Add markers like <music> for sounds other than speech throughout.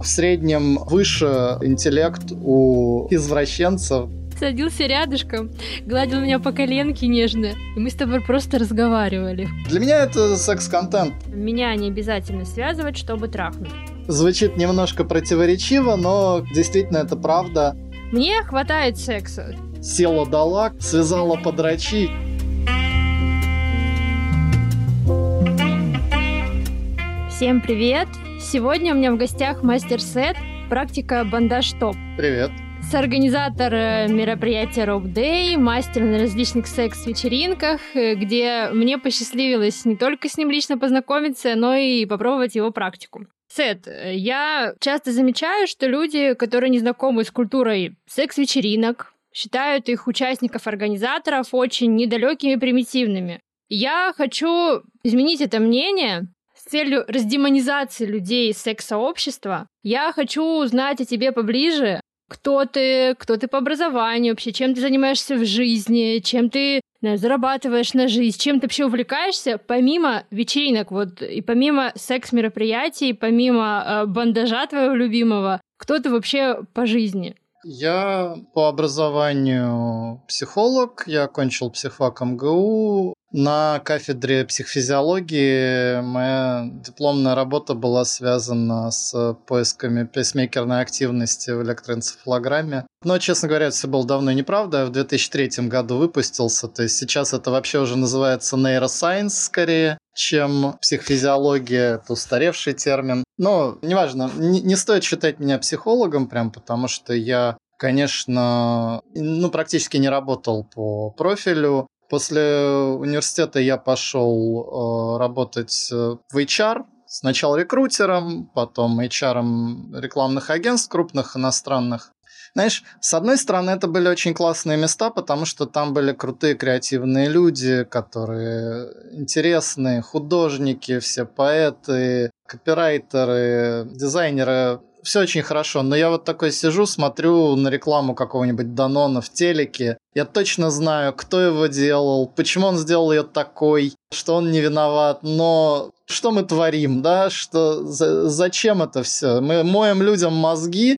в среднем выше интеллект у извращенцев. Садился рядышком, гладил меня по коленке нежно, и мы с тобой просто разговаривали. Для меня это секс-контент. Меня не обязательно связывать, чтобы трахнуть. Звучит немножко противоречиво, но действительно это правда. Мне хватает секса. Села дала, связала подрачи. Всем привет! Сегодня у меня в гостях мастер Сет, практика бандаж топ. Привет. Соорганизатор э, мероприятия Rope Day, мастер на различных секс-вечеринках, э, где мне посчастливилось не только с ним лично познакомиться, но и попробовать его практику. Сет, э, я часто замечаю, что люди, которые не знакомы с культурой секс-вечеринок, считают их участников-организаторов очень недалекими и примитивными. Я хочу изменить это мнение целью раздемонизации людей из секс-сообщества. Я хочу узнать о тебе поближе, кто ты, кто ты по образованию вообще, чем ты занимаешься в жизни, чем ты знаю, зарабатываешь на жизнь, чем ты вообще увлекаешься, помимо вечеринок, вот, и помимо секс-мероприятий, помимо э, бандажа твоего любимого, кто ты вообще по жизни? Я по образованию психолог, я окончил психфак МГУ, на кафедре психофизиологии моя дипломная работа была связана с поисками пейсмейкерной активности в электроэнцефалограмме. Но, честно говоря, это все было давно неправда. Я в 2003 году выпустился. То есть сейчас это вообще уже называется нейросайенс скорее, чем психофизиология. Это устаревший термин. Но неважно, не, не стоит считать меня психологом прям, потому что я конечно, ну, практически не работал по профилю. После университета я пошел э, работать э, в HR, сначала рекрутером, потом HR рекламных агентств крупных иностранных. Знаешь, с одной стороны, это были очень классные места, потому что там были крутые креативные люди, которые интересные, художники, все поэты, копирайтеры, дизайнеры все очень хорошо, но я вот такой сижу, смотрю на рекламу какого-нибудь Данона в телеке. Я точно знаю, кто его делал, почему он сделал ее такой, что он не виноват, но что мы творим, да, что за, зачем это все? Мы моем людям мозги, э,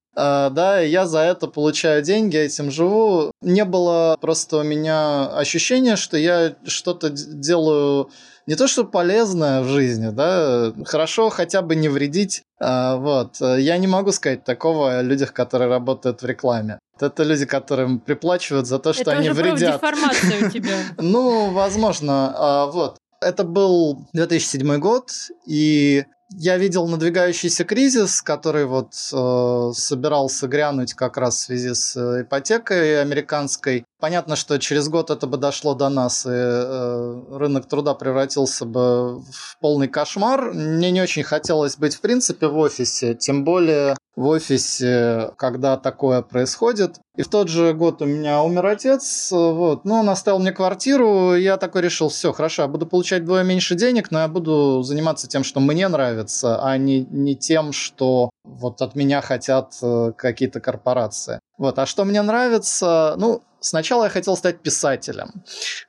да, и я за это получаю деньги, этим живу. Не было просто у меня ощущения, что я что-то делаю не то, что полезное в жизни, да, хорошо хотя бы не вредить. А, вот. Я не могу сказать такого о людях, которые работают в рекламе. Это люди, которым приплачивают за то, что это они уже вредят. деформация у <laughs> тебя. Ну, возможно. А, вот. Это был 2007 год, и я видел надвигающийся кризис, который вот э, собирался грянуть как раз в связи с э, ипотекой американской. Понятно, что через год это бы дошло до нас, и э, рынок труда превратился бы в полный кошмар. Мне не очень хотелось быть, в принципе, в офисе, тем более в офисе, когда такое происходит. И в тот же год у меня умер отец, вот, ну, он оставил мне квартиру, я такой решил, все, хорошо, я буду получать вдвое меньше денег, но я буду заниматься тем, что мне нравится, а не, не тем, что вот от меня хотят э, какие-то корпорации. Вот, а что мне нравится, ну, Сначала я хотел стать писателем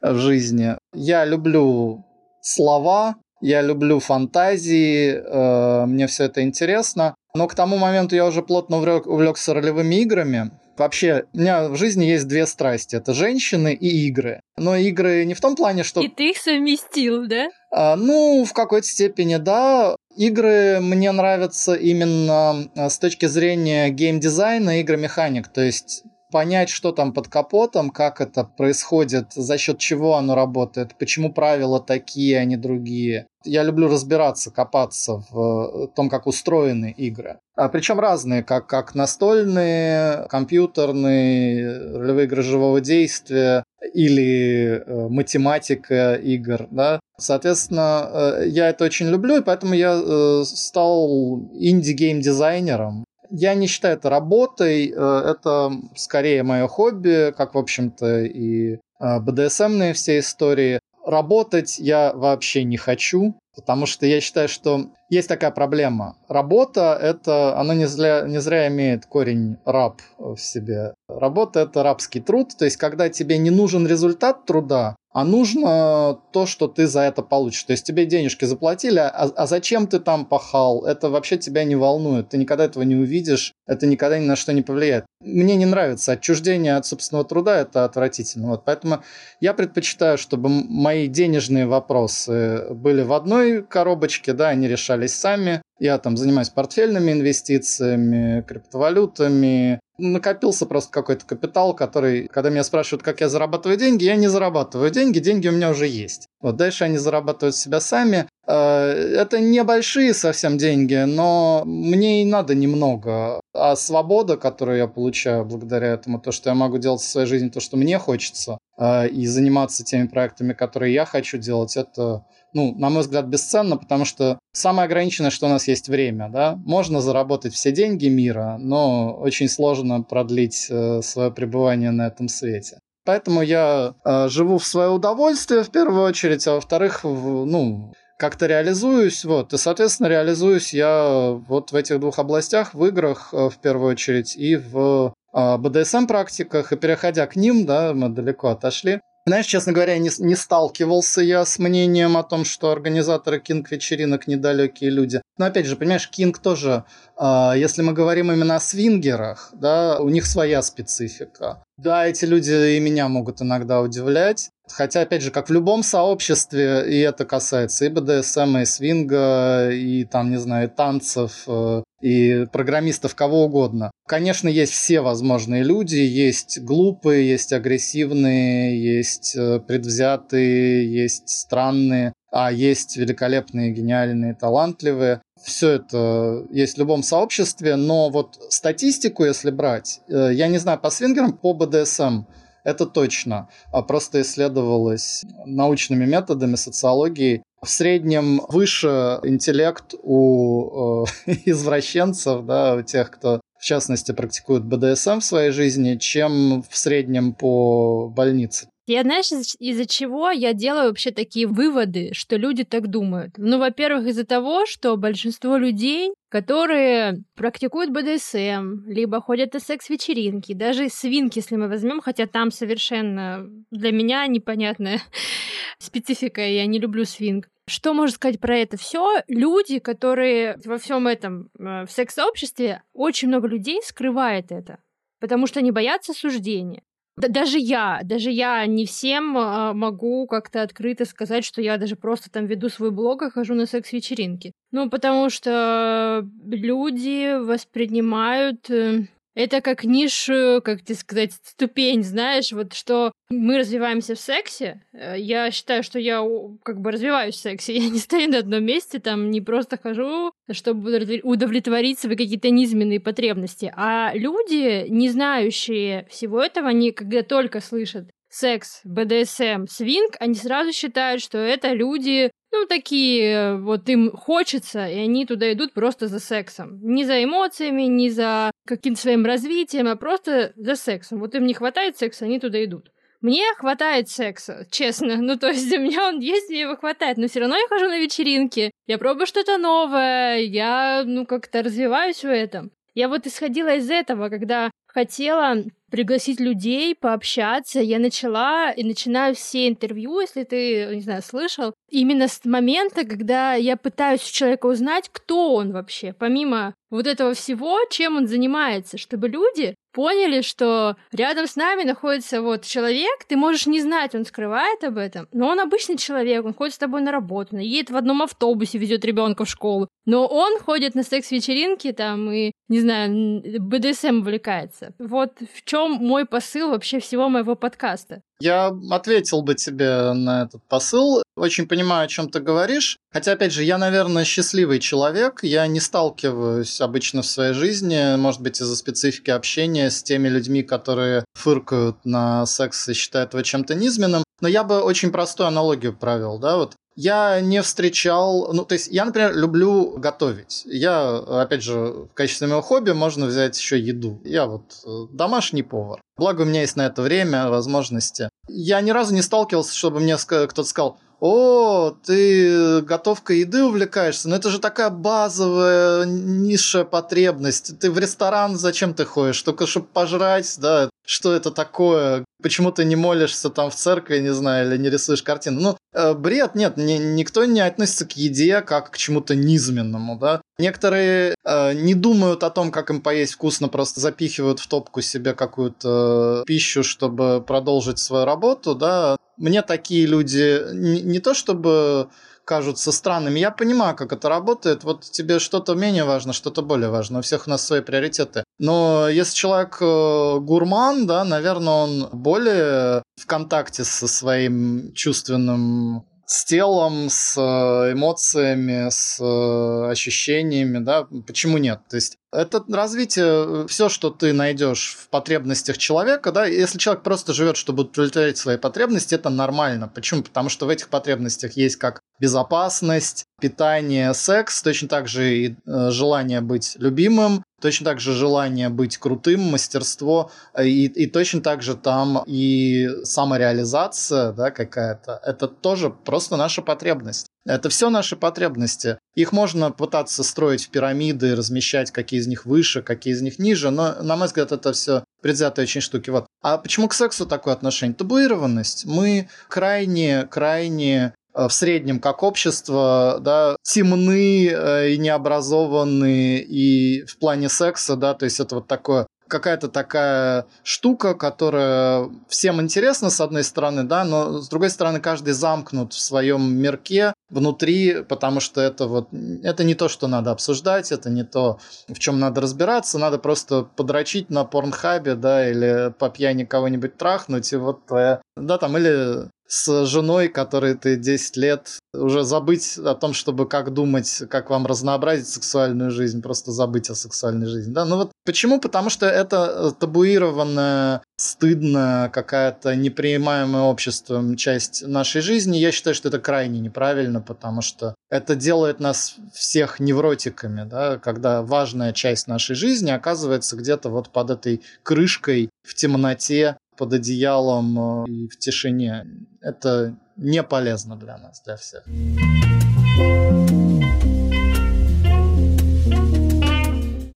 в жизни. Я люблю слова, я люблю фантазии, э, мне все это интересно. Но к тому моменту я уже плотно увлекся ролевыми играми. Вообще, у меня в жизни есть две страсти. Это женщины и игры. Но игры не в том плане, что... И ты их совместил, да? А, ну, в какой-то степени, да. Игры мне нравятся именно э, с точки зрения геймдизайна, игромеханик. То есть понять, что там под капотом, как это происходит, за счет чего оно работает, почему правила такие, а не другие. Я люблю разбираться, копаться в том, как устроены игры. А причем разные, как, как настольные, компьютерные, ролевые игры живого действия или э, математика игр, да. Соответственно, э, я это очень люблю, и поэтому я э, стал инди-гейм-дизайнером я не считаю это работой, э, это скорее мое хобби, как, в общем-то, и э, БДСМные все истории. Работать я вообще не хочу. Потому что я считаю, что есть такая проблема. Работа – это, она не зря, не зря имеет корень раб в себе. Работа – это рабский труд, то есть когда тебе не нужен результат труда, а нужно то, что ты за это получишь. То есть тебе денежки заплатили, а, а зачем ты там пахал, это вообще тебя не волнует. Ты никогда этого не увидишь, это никогда ни на что не повлияет. Мне не нравится отчуждение от собственного труда, это отвратительно. Вот, поэтому я предпочитаю, чтобы мои денежные вопросы были в одной коробочке, да, они решались сами. Я там занимаюсь портфельными инвестициями, криптовалютами, накопился просто какой-то капитал, который, когда меня спрашивают, как я зарабатываю деньги, я не зарабатываю деньги, деньги у меня уже есть. Вот дальше они зарабатывают себя сами. Э, это небольшие совсем деньги, но мне и надо немного. А свобода, которую я получаю благодаря этому, то, что я могу делать в своей жизни то, что мне хочется, э, и заниматься теми проектами, которые я хочу делать, это ну, на мой взгляд, бесценно, потому что самое ограниченное, что у нас есть время, да, можно заработать все деньги мира, но очень сложно продлить э, свое пребывание на этом свете. Поэтому я э, живу в свое удовольствие в первую очередь, а во-вторых, в, ну, как-то реализуюсь, вот, и, соответственно, реализуюсь я вот в этих двух областях, в играх э, в первую очередь и в э, БДСМ практиках, и переходя к ним, да, мы далеко отошли, знаешь, честно говоря, не, не сталкивался я с мнением о том, что организаторы кинг-вечеринок недалекие люди. Но опять же, понимаешь, кинг тоже, э, если мы говорим именно о свингерах, да, у них своя специфика. Да, эти люди и меня могут иногда удивлять. Хотя, опять же, как в любом сообществе, и это касается и БДСМ, и свинга, и там, не знаю, танцев, э, и программистов, кого угодно. Конечно, есть все возможные люди, есть глупые, есть агрессивные, есть э, предвзятые, есть странные, а есть великолепные, гениальные, талантливые. Все это есть в любом сообществе, но вот статистику, если брать, э, я не знаю, по свингерам, по БДСМ, это точно. А просто исследовалось научными методами социологии в среднем выше интеллект у э, <laughs> извращенцев, да, у тех, кто в частности практикует БДСМ в своей жизни, чем в среднем по больнице. Я, знаешь, из-за чего я делаю вообще такие выводы, что люди так думают? Ну, во-первых, из-за того, что большинство людей, которые практикуют БДСМ, либо ходят на секс-вечеринки, даже свинки, если мы возьмем, хотя там совершенно для меня непонятная <laughs> специфика, я не люблю свинг. Что можно сказать про это все? Люди, которые во всем этом э, в секс-сообществе, очень много людей скрывает это, потому что они боятся суждения. Да, даже я, даже я не всем а, могу как-то открыто сказать, что я даже просто там веду свой блог и хожу на секс-вечеринки. Ну, потому что люди воспринимают э, это как нишу, как тебе сказать, ступень, знаешь, вот что мы развиваемся в сексе. Э, я считаю, что я как бы развиваюсь в сексе. <laughs> Я не стою на одном месте, там не просто хожу, чтобы удовлетворить свои какие-то низменные потребности. А люди, не знающие всего этого, они когда только слышат секс, БДСМ, свинг, они сразу считают, что это люди ну, такие, вот им хочется, и они туда идут просто за сексом. Не за эмоциями, не за каким-то своим развитием, а просто за сексом. Вот им не хватает секса, они туда идут. Мне хватает секса, честно. <laughs> Ну, то есть у меня он есть, мне его хватает. Но все равно я хожу на вечеринки. Я пробую что-то новое. Я, ну, как-то развиваюсь в этом. Я вот исходила из этого, когда хотела пригласить людей, пообщаться. Я начала и начинаю все интервью, если ты, не знаю, слышал, именно с момента, когда я пытаюсь у человека узнать, кто он вообще, помимо вот этого всего, чем он занимается, чтобы люди поняли, что рядом с нами находится вот человек, ты можешь не знать, он скрывает об этом, но он обычный человек, он ходит с тобой на работу, он едет в одном автобусе, везет ребенка в школу, но он ходит на секс-вечеринки там и, не знаю, БДСМ увлекается. Вот в чем мой посыл вообще всего моего подкаста. Я ответил бы тебе на этот посыл. Очень понимаю, о чем ты говоришь. Хотя, опять же, я, наверное, счастливый человек. Я не сталкиваюсь обычно в своей жизни, может быть, из-за специфики общения с теми людьми, которые фыркают на секс и считают его чем-то низменным. Но я бы очень простую аналогию провел, да, вот я не встречал, ну, то есть я, например, люблю готовить. Я, опять же, в качестве моего хобби можно взять еще еду. Я вот э, домашний повар. Благо у меня есть на это время, возможности. Я ни разу не сталкивался, чтобы мне кто-то сказал, о, ты готовкой еды увлекаешься, но это же такая базовая низшая потребность. Ты в ресторан зачем ты ходишь? Только чтобы пожрать, да, что это такое, почему ты не молишься там в церкви, не знаю, или не рисуешь картину. Ну, э, бред, нет, ни, никто не относится к еде как к чему-то низменному, да. Некоторые э, не думают о том, как им поесть вкусно, просто запихивают в топку себе какую-то пищу, чтобы продолжить свою работу, да. Мне такие люди не, не то чтобы кажутся странными. Я понимаю, как это работает. Вот тебе что-то менее важно, что-то более важно. У всех у нас свои приоритеты. Но если человек э, гурман, да, наверное, он более в контакте со своим чувственным с телом, с э, эмоциями, с э, ощущениями, да, почему нет? То есть это развитие, все, что ты найдешь в потребностях человека, да, если человек просто живет, чтобы удовлетворить свои потребности, это нормально. Почему? Потому что в этих потребностях есть как безопасность, питание, секс, точно так же и э, желание быть любимым, точно так же желание быть крутым, мастерство, э, и, и точно так же там и самореализация да, какая-то. Это тоже просто наша потребность. Это все наши потребности. Их можно пытаться строить в пирамиды, размещать, какие из них выше, какие из них ниже, но, на мой взгляд, это все предвзятые очень штуки. Вот. А почему к сексу такое отношение? Табуированность. Мы крайне, крайне в среднем как общество, да, темны э, и необразованные и в плане секса, да, то есть это вот такое какая-то такая штука, которая всем интересна, с одной стороны, да, но с другой стороны, каждый замкнут в своем мирке внутри, потому что это вот, это не то, что надо обсуждать, это не то, в чем надо разбираться, надо просто подрочить на порнхабе, да, или по пьяни кого-нибудь трахнуть, и вот твоя, да, там, или с женой, которой ты 10 лет, уже забыть о том, чтобы как думать, как вам разнообразить сексуальную жизнь, просто забыть о сексуальной жизни. Да? Ну вот почему? Потому что это табуированная, стыдная, какая-то непринимаемая обществом часть нашей жизни. Я считаю, что это крайне неправильно, потому что это делает нас всех невротиками, да? когда важная часть нашей жизни оказывается где-то вот под этой крышкой в темноте, под одеялом э, и в тишине. Это не полезно для нас, для всех.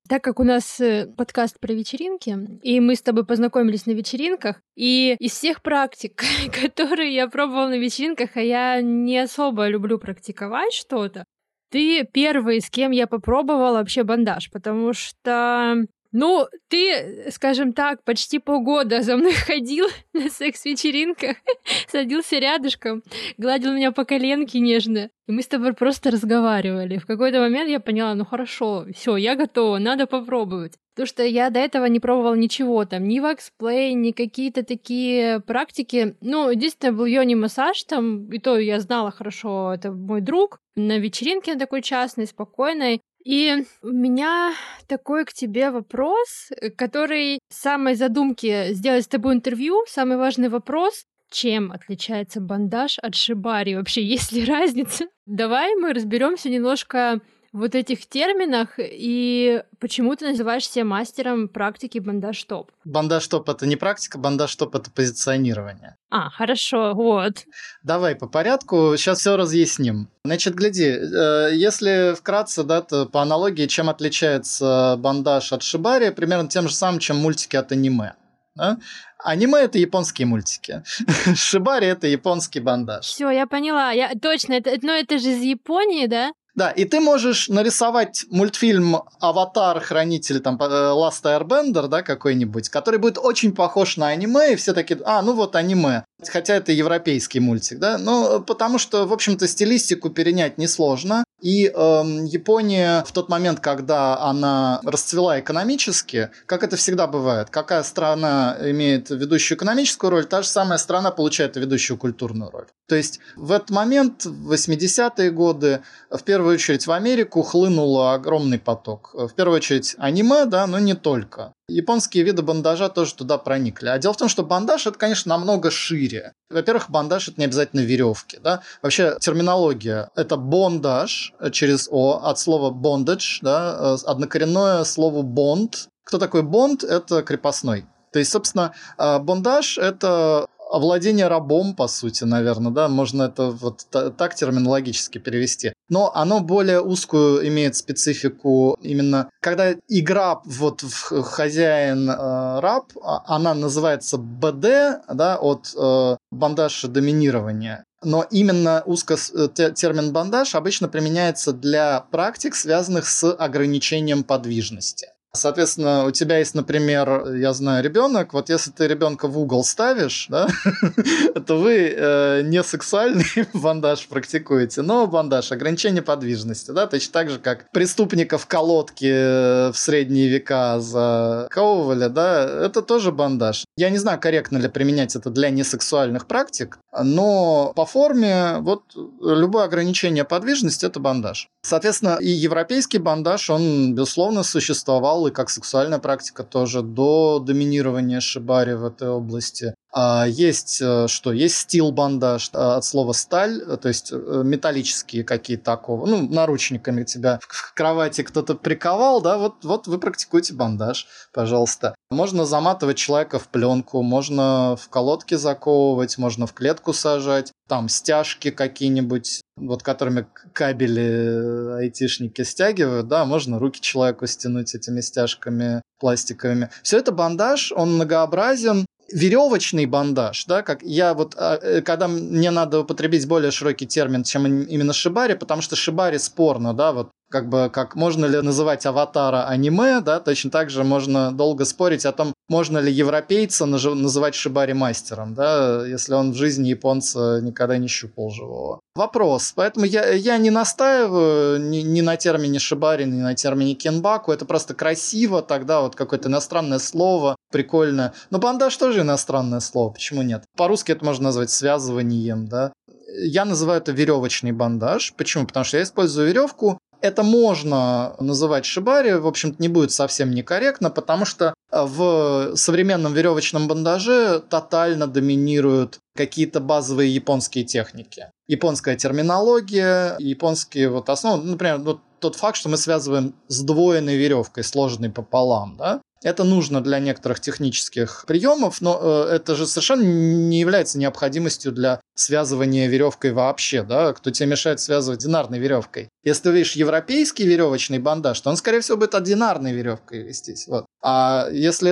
Так как у нас э, подкаст про вечеринки, и мы с тобой познакомились на вечеринках, и из всех практик, <laughs> которые я пробовала на вечеринках, а я не особо люблю практиковать что-то, ты первый, с кем я попробовала вообще бандаж, потому что ну, ты, скажем так, почти полгода за мной <laughs> ходил на секс-вечеринках, <laughs> садился рядышком, гладил меня по коленке нежно. И мы с тобой просто разговаривали. В какой-то момент я поняла, ну хорошо, все, я готова, надо попробовать. Потому что я до этого не пробовала ничего, там, ни ваксплей, ни какие-то такие практики. Ну, единственное, был йони массаж, там, и то я знала хорошо, это мой друг, на вечеринке такой частной, спокойной. И у меня такой к тебе вопрос, который в самой задумке сделать с тобой интервью, самый важный вопрос. Чем отличается бандаж от шибари? Вообще, <laughs> есть ли разница? Давай мы разберемся немножко вот этих терминах и почему ты называешься мастером практики бандаж-топ? Бандаж-топ — это не практика, бандаж-топ — это позиционирование. А, хорошо, вот. Давай по порядку, сейчас все разъясним. Значит, гляди, э, если вкратце, да, то по аналогии, чем отличается бандаж от шибари, примерно тем же самым, чем мультики от аниме. Да? Аниме это японские мультики. <laughs> Шибари это японский бандаж. Все, я поняла. Я точно, это, но это же из Японии, да? Да, и ты можешь нарисовать мультфильм «Аватар. Хранитель», там, э, Last Airbender, да, какой-нибудь, который будет очень похож на аниме, и все такие, а, ну вот аниме. Хотя это европейский мультик, да, но потому что, в общем-то, стилистику перенять несложно. И эм, Япония в тот момент, когда она расцвела экономически, как это всегда бывает, какая страна имеет ведущую экономическую роль, та же самая страна получает ведущую культурную роль. То есть в этот момент, в 80-е годы, в первую очередь в Америку хлынул огромный поток. В первую очередь аниме, да, но не только. Японские виды бандажа тоже туда проникли. А дело в том, что бандаж это, конечно, намного шире. Во-первых, бандаж это не обязательно веревки. Да? Вообще терминология это бондаж через О от слова bondage, да, э, однокоренное слово бонд. Кто такой бонд? Это крепостной. То есть, собственно, э, бондаж – это овладение рабом, по сути, наверное, да, можно это вот так терминологически перевести. Но оно более узкую имеет специфику именно, когда игра вот в хозяин-раб, э, а, она называется БД, да, от э, бандажа доминирования. Но именно узко э, термин бандаж обычно применяется для практик, связанных с ограничением подвижности. Соответственно, у тебя есть, например, я знаю, ребенок. Вот если ты ребенка в угол ставишь, да, <laughs> то вы э, не сексуальный <laughs> бандаж практикуете, но бандаж ограничение подвижности, да, точно так же, как преступников колодки э, в средние века заковывали, да, это тоже бандаж. Я не знаю, корректно ли применять это для несексуальных практик, но по форме вот любое ограничение подвижности это бандаж. Соответственно, и европейский бандаж, он, безусловно, существовал и как сексуальная практика тоже до доминирования шибари в этой области. А есть э, что? Есть стил-бандаж э, от слова сталь, э, то есть металлические какие-то оковы. Ну, наручниками тебя в кровати кто-то приковал, да, вот, вот вы практикуете бандаж, пожалуйста. Можно заматывать человека в пленку, можно в колодке заковывать, можно в клетку сажать, там стяжки какие-нибудь, вот которыми кабели айтишники стягивают, да, можно руки человеку стянуть этими стяжками пластиковыми. Все это бандаж, он многообразен, веревочный бандаж, да, как я вот, а, э, когда мне надо употребить более широкий термин, чем именно шибари, потому что шибари спорно, да, вот как бы как можно ли называть аватара аниме, да, точно так же можно долго спорить о том, можно ли европейца называть шибари мастером, да, если он в жизни японца никогда не щупал живого. Вопрос. Поэтому я, я не настаиваю ни, ни на термине шибари, ни на термине кенбаку. Это просто красиво тогда, вот какое-то иностранное слово, прикольно. Но бандаж тоже иностранное слово, почему нет? По-русски это можно назвать связыванием, да я называю это веревочный бандаж. Почему? Потому что я использую веревку это можно называть шибари, в общем-то, не будет совсем некорректно, потому что э, в современном веревочном бандаже тотально доминируют какие-то базовые японские техники. Японская терминология, японские вот основы, например, вот тот факт, что мы связываем сдвоенной веревкой, сложенной пополам, да, это нужно для некоторых технических приемов, но э, это же совершенно не является необходимостью для связывания веревкой вообще, да, кто тебе мешает связывать динарной веревкой. Если ты видишь европейский веревочный бандаж, то он, скорее всего, будет одинарной веревкой вестись. Вот. А если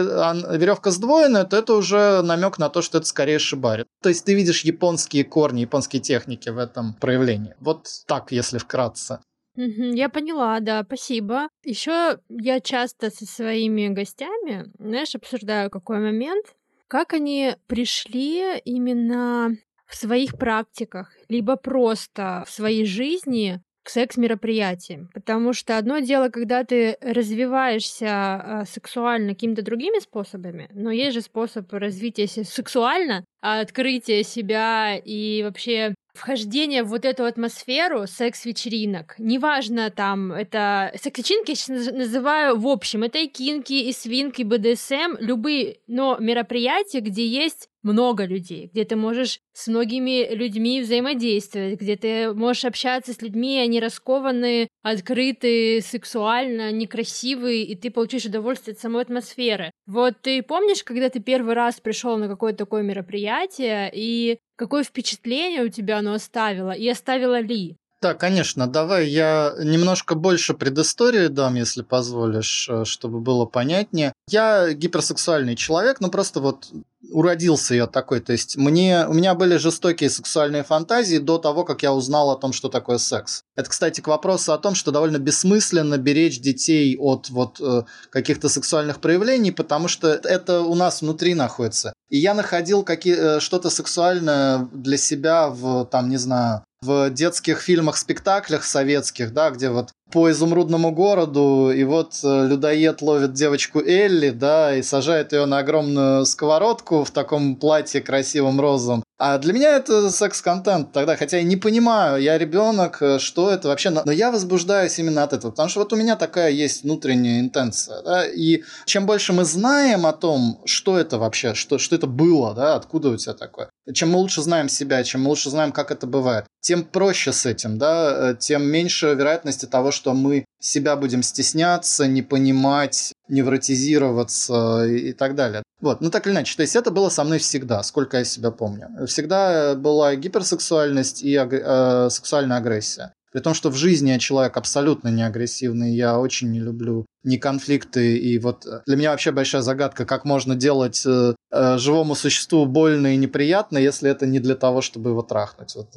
веревка сдвоенная, то это уже намек на то, что это скорее шибари. То есть ты видишь японские корни, японские техники в этом проявлении. Вот так, если вкратце. Я поняла, да, спасибо. Еще я часто со своими гостями, знаешь, обсуждаю какой момент, как они пришли именно в своих практиках, либо просто в своей жизни к секс-мероприятиям. Потому что одно дело, когда ты развиваешься а, сексуально какими-то другими способами, но есть же способ развития сексуально, а открытия себя и вообще вхождение в вот эту атмосферу секс-вечеринок. Неважно там, это... Секс-вечеринки я сейчас называю в общем. Это и кинки, и свинки, и БДСМ, любые, но мероприятия, где есть много людей, где ты можешь с многими людьми взаимодействовать, где ты можешь общаться с людьми, они раскованные, открытые, сексуально, некрасивые, и ты получишь удовольствие от самой атмосферы. Вот ты помнишь, когда ты первый раз пришел на какое-то такое мероприятие, и какое впечатление у тебя оно оставило, и оставило ли? Да, конечно. Давай я немножко больше предыстории дам, если позволишь, э, чтобы было понятнее. Я гиперсексуальный человек, но просто вот уродился я такой. То есть мне, у меня были жестокие сексуальные фантазии до того, как я узнал о том, что такое секс. Это, кстати, к вопросу о том, что довольно бессмысленно беречь детей от вот э, каких-то сексуальных проявлений, потому что это у нас внутри находится. И я находил какие, э, что-то сексуальное для себя в, там, не знаю, в детских фильмах, спектаклях советских, да, где вот по изумрудному городу, и вот э, людоед ловит девочку Элли, да, и сажает ее на огромную сковородку в таком платье красивом розовом. А для меня это секс-контент. Тогда, хотя я не понимаю, я ребенок, э, что это вообще, но я возбуждаюсь именно от этого, потому что вот у меня такая есть внутренняя интенция, да, и чем больше мы знаем о том, что это вообще, что, что это было, да, откуда у тебя такое, чем мы лучше знаем себя, чем мы лучше знаем, как это бывает, тем проще с этим, да, э, тем меньше вероятности того, что мы себя будем стесняться, не понимать, невротизироваться и, так далее. Вот, ну так или иначе, то есть это было со мной всегда, сколько я себя помню. Всегда была гиперсексуальность и аг- э, сексуальная агрессия. При том, что в жизни я человек абсолютно не агрессивный, я очень не люблю ни конфликты. И вот э, для меня вообще большая загадка, как можно делать э, э, живому существу больно и неприятно, если это не для того, чтобы его трахнуть. Вот.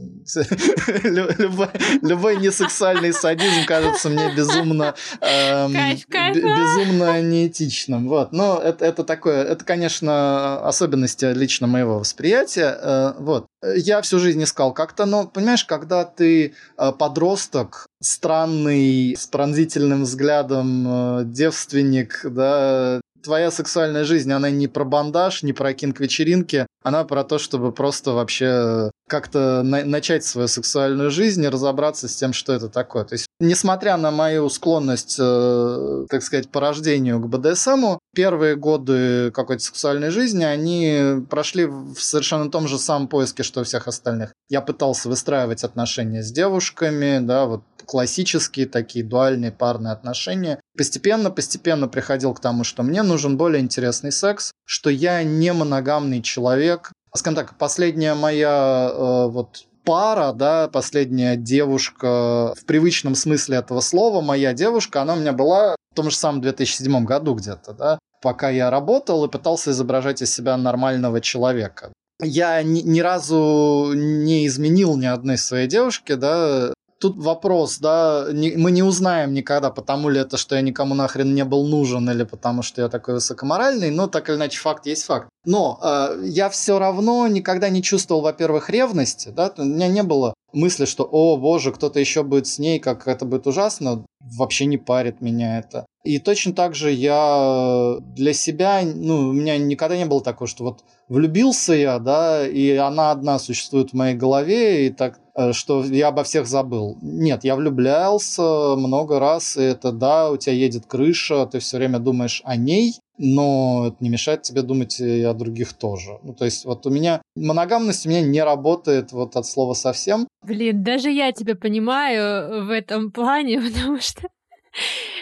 любой, любой несексуальный садизм кажется мне безумно, эм, кайф, кайф. безумно неэтичным. Вот. Но это, это такое, это, конечно, особенности лично моего восприятия. Э, вот. Я всю жизнь искал как-то, но, понимаешь, когда ты э, подросток, странный, с пронзительным взглядом э, девственник, да, твоя сексуальная жизнь, она не про бандаж, не про кинг-вечеринки, она про то, чтобы просто вообще как-то на- начать свою сексуальную жизнь и разобраться с тем, что это такое. То есть, несмотря на мою склонность, э, так сказать, по рождению к БДСМу, первые годы какой-то сексуальной жизни, они прошли в совершенно том же самом поиске, что у всех остальных. Я пытался выстраивать отношения с девушками, да, вот классические такие дуальные парные отношения. Постепенно, постепенно приходил к тому, что мне нужен более интересный секс, что я не моногамный человек. Скажем так, последняя моя э, вот пара, да, последняя девушка в привычном смысле этого слова, моя девушка, она у меня была в том же самом 2007 году где-то, да, пока я работал и пытался изображать из себя нормального человека. Я ни, ни разу не изменил ни одной своей девушке, да, тут вопрос, да, не, мы не узнаем никогда, потому ли это, что я никому нахрен не был нужен, или потому что я такой высокоморальный, но так или иначе факт есть факт. Но э, я все равно никогда не чувствовал, во-первых, ревности, да, у меня не было мысли, что, о, боже, кто-то еще будет с ней, как это будет ужасно, вообще не парит меня это. И точно так же я для себя, ну, у меня никогда не было такого, что вот влюбился я, да, и она одна существует в моей голове, и так, э, что я обо всех забыл. Нет, я влюблялся много раз, и это да, у тебя едет крыша, ты все время думаешь о ней, но это не мешает тебе думать и о других тоже. Ну, то есть вот у меня моногамность у меня не работает вот от слова совсем. Блин, даже я тебя понимаю в этом плане, <laughs> потому что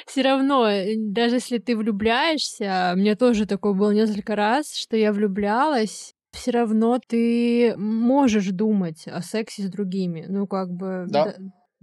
все равно, даже если ты влюбляешься, мне тоже такое было несколько раз, что я влюблялась, все равно ты можешь думать о сексе с другими. Ну, как бы... Да.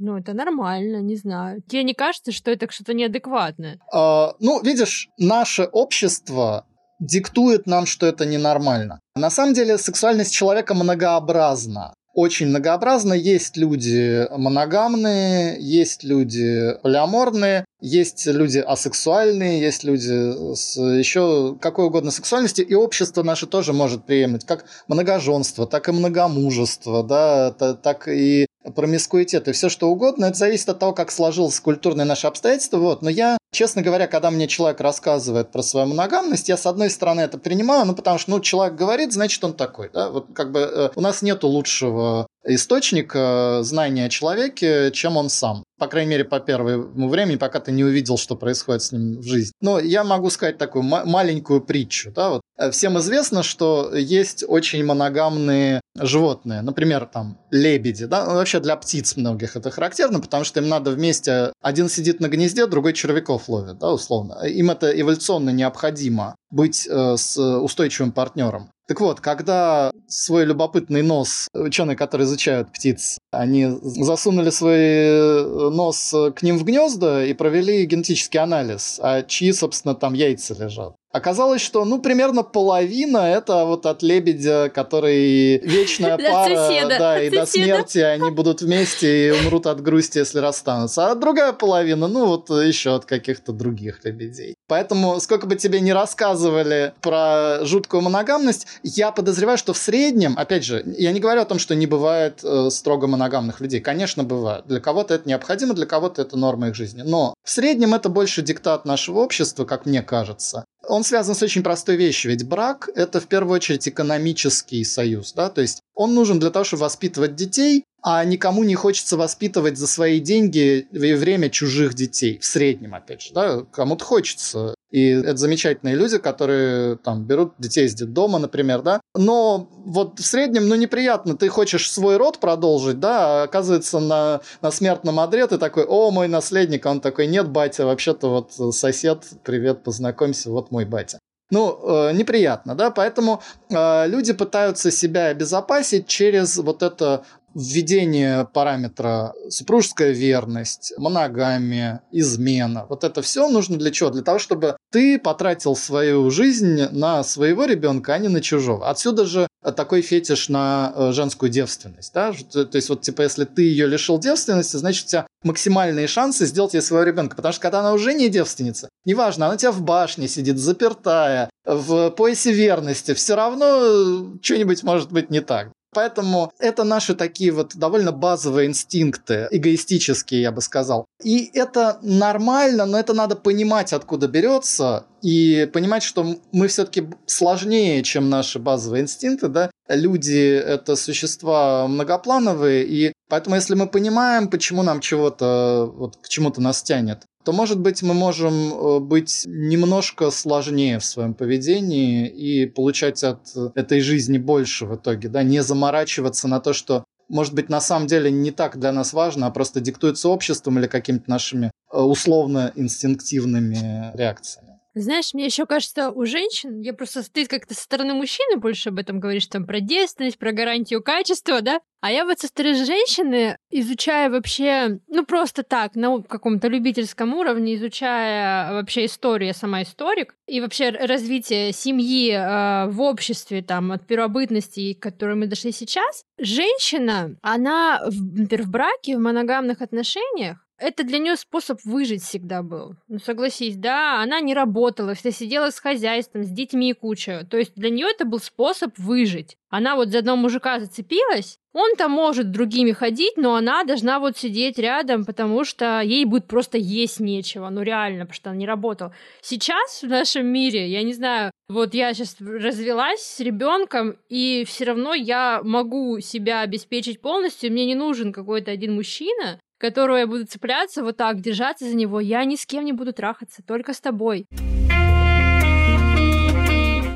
Ну, это нормально, не знаю. Тебе не кажется, что это что-то неадекватное? А, ну, видишь, наше общество диктует нам, что это ненормально. На самом деле сексуальность человека многообразна очень многообразно. Есть люди моногамные, есть люди полиаморные, есть люди асексуальные, есть люди с еще какой угодно сексуальности, и общество наше тоже может приемлять как многоженство, так и многомужество, да, так и промискуитет и все что угодно. Это зависит от того, как сложилось культурное наше обстоятельство. Вот. Но я, честно говоря, когда мне человек рассказывает про свою моногамность, я с одной стороны это принимаю, ну потому что ну, человек говорит, значит он такой. Да? Вот как бы э, у нас нету лучшего источника знания о человеке, чем он сам. По крайней мере, по первому времени, пока ты не увидел, что происходит с ним в жизни. Но я могу сказать такую маленькую притчу. Да? Вот. Э, всем известно, что есть очень моногамные животные. Например, там лебеди. Да? Ну, вообще для птиц многих это характерно, потому что им надо вместе... Один сидит на гнезде, другой червяков ловит, да, условно. Им это эволюционно необходимо быть э, с устойчивым партнером. Так вот, когда свой любопытный нос, ученые, которые изучают птиц, они засунули свой э, нос к ним в гнезда и провели генетический анализ, а чьи, собственно, там яйца лежат. Оказалось, что, ну, примерно половина это вот от лебедя, который вечная <laughs> пара, да, и до смерти они будут вместе и умрут от грусти, если расстанутся. А другая половина, ну, вот еще от каких-то других лебедей. Поэтому, сколько бы тебе не рассказывали про жуткую моногамность, я подозреваю, что в среднем, опять же, я не говорю о том, что не бывает э, строго моногамных людей. Конечно, бывает. Для кого-то это необходимо, для кого-то это норма их жизни. Но в среднем это больше диктат нашего общества, как мне кажется. Он связан с очень простой вещью, ведь брак – это в первую очередь экономический союз, да, то есть он нужен для того, чтобы воспитывать детей, а никому не хочется воспитывать за свои деньги и время чужих детей. В среднем, опять же, да, кому-то хочется. И это замечательные люди, которые там берут детей из детдома, например, да. Но вот в среднем, ну, неприятно. Ты хочешь свой род продолжить, да, а оказывается на, на смертном одре ты такой, о, мой наследник. А он такой, нет, батя, вообще-то вот сосед, привет, познакомься, вот мой батя. Ну, э, неприятно, да, поэтому э, люди пытаются себя обезопасить через вот это введение параметра супружеская верность, моногамия, измена. Вот это все нужно для чего? Для того, чтобы ты потратил свою жизнь на своего ребенка, а не на чужого. Отсюда же такой фетиш на э, женскую девственность. Да? То есть вот типа если ты ее лишил девственности, значит у тебя максимальные шансы сделать ей своего ребенка. Потому что когда она уже не девственница, неважно, она у тебя в башне сидит, запертая, в поясе верности, все равно э, что-нибудь может быть не так. Поэтому это наши такие вот довольно базовые инстинкты, эгоистические, я бы сказал. И это нормально, но это надо понимать, откуда берется, и понимать, что мы все-таки сложнее, чем наши базовые инстинкты, да. Люди — это существа многоплановые, и поэтому если мы понимаем, почему нам чего-то, вот к чему-то нас тянет, то, может быть, мы можем э, быть немножко сложнее в своем поведении и получать от этой жизни больше в итоге, да, не заморачиваться на то, что может быть, на самом деле не так для нас важно, а просто диктуется обществом или какими-то нашими э, условно-инстинктивными реакциями. Знаешь, мне еще кажется, у женщин, я просто ты как-то со стороны мужчины больше об этом говоришь, там про девственность, про гарантию качества, да? А я вот со стороны женщины, изучая вообще, ну просто так, на каком-то любительском уровне, изучая вообще историю, я сама историк, и вообще развитие семьи э, в обществе, там, от первобытности, к которой мы дошли сейчас, женщина, она, например, в браке, в моногамных отношениях, это для нее способ выжить всегда был. Ну, согласись, да, она не работала, вся сидела с хозяйством, с детьми и куча. То есть для нее это был способ выжить. Она вот за одного мужика зацепилась, он там может другими ходить, но она должна вот сидеть рядом, потому что ей будет просто есть нечего. Ну реально, потому что она не работала. Сейчас в нашем мире, я не знаю, вот я сейчас развелась с ребенком, и все равно я могу себя обеспечить полностью. Мне не нужен какой-то один мужчина, которого я буду цепляться, вот так, держаться за него, я ни с кем не буду трахаться, только с тобой.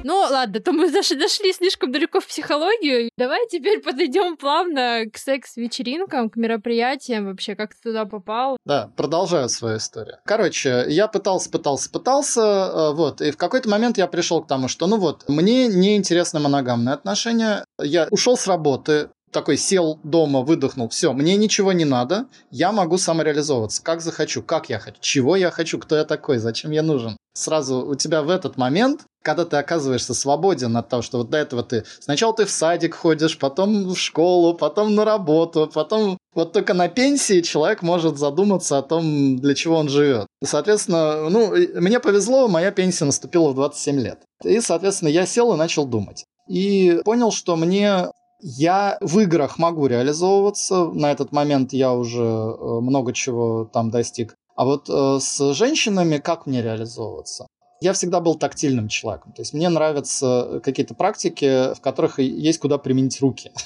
Ну, ладно, то мы дошли, дошли слишком далеко в психологию. Давай теперь подойдем плавно к секс-вечеринкам, к мероприятиям вообще, как ты туда попал. Да, продолжаю свою историю. Короче, я пытался, пытался, пытался, э, вот, и в какой-то момент я пришел к тому, что, ну вот, мне не интересны моногамные отношения, я ушел с работы, такой сел дома, выдохнул, все, мне ничего не надо, я могу самореализовываться, как захочу, как я хочу, чего я хочу, кто я такой, зачем я нужен. Сразу у тебя в этот момент, когда ты оказываешься свободен от того, что вот до этого ты сначала ты в садик ходишь, потом в школу, потом на работу, потом вот только на пенсии человек может задуматься о том, для чего он живет. Соответственно, ну, мне повезло, моя пенсия наступила в 27 лет. И, соответственно, я сел и начал думать. И понял, что мне я в играх могу реализовываться. На этот момент я уже э, много чего там достиг. А вот э, с женщинами как мне реализовываться? Я всегда был тактильным человеком. То есть мне нравятся какие-то практики, в которых есть куда применить руки. <laughs>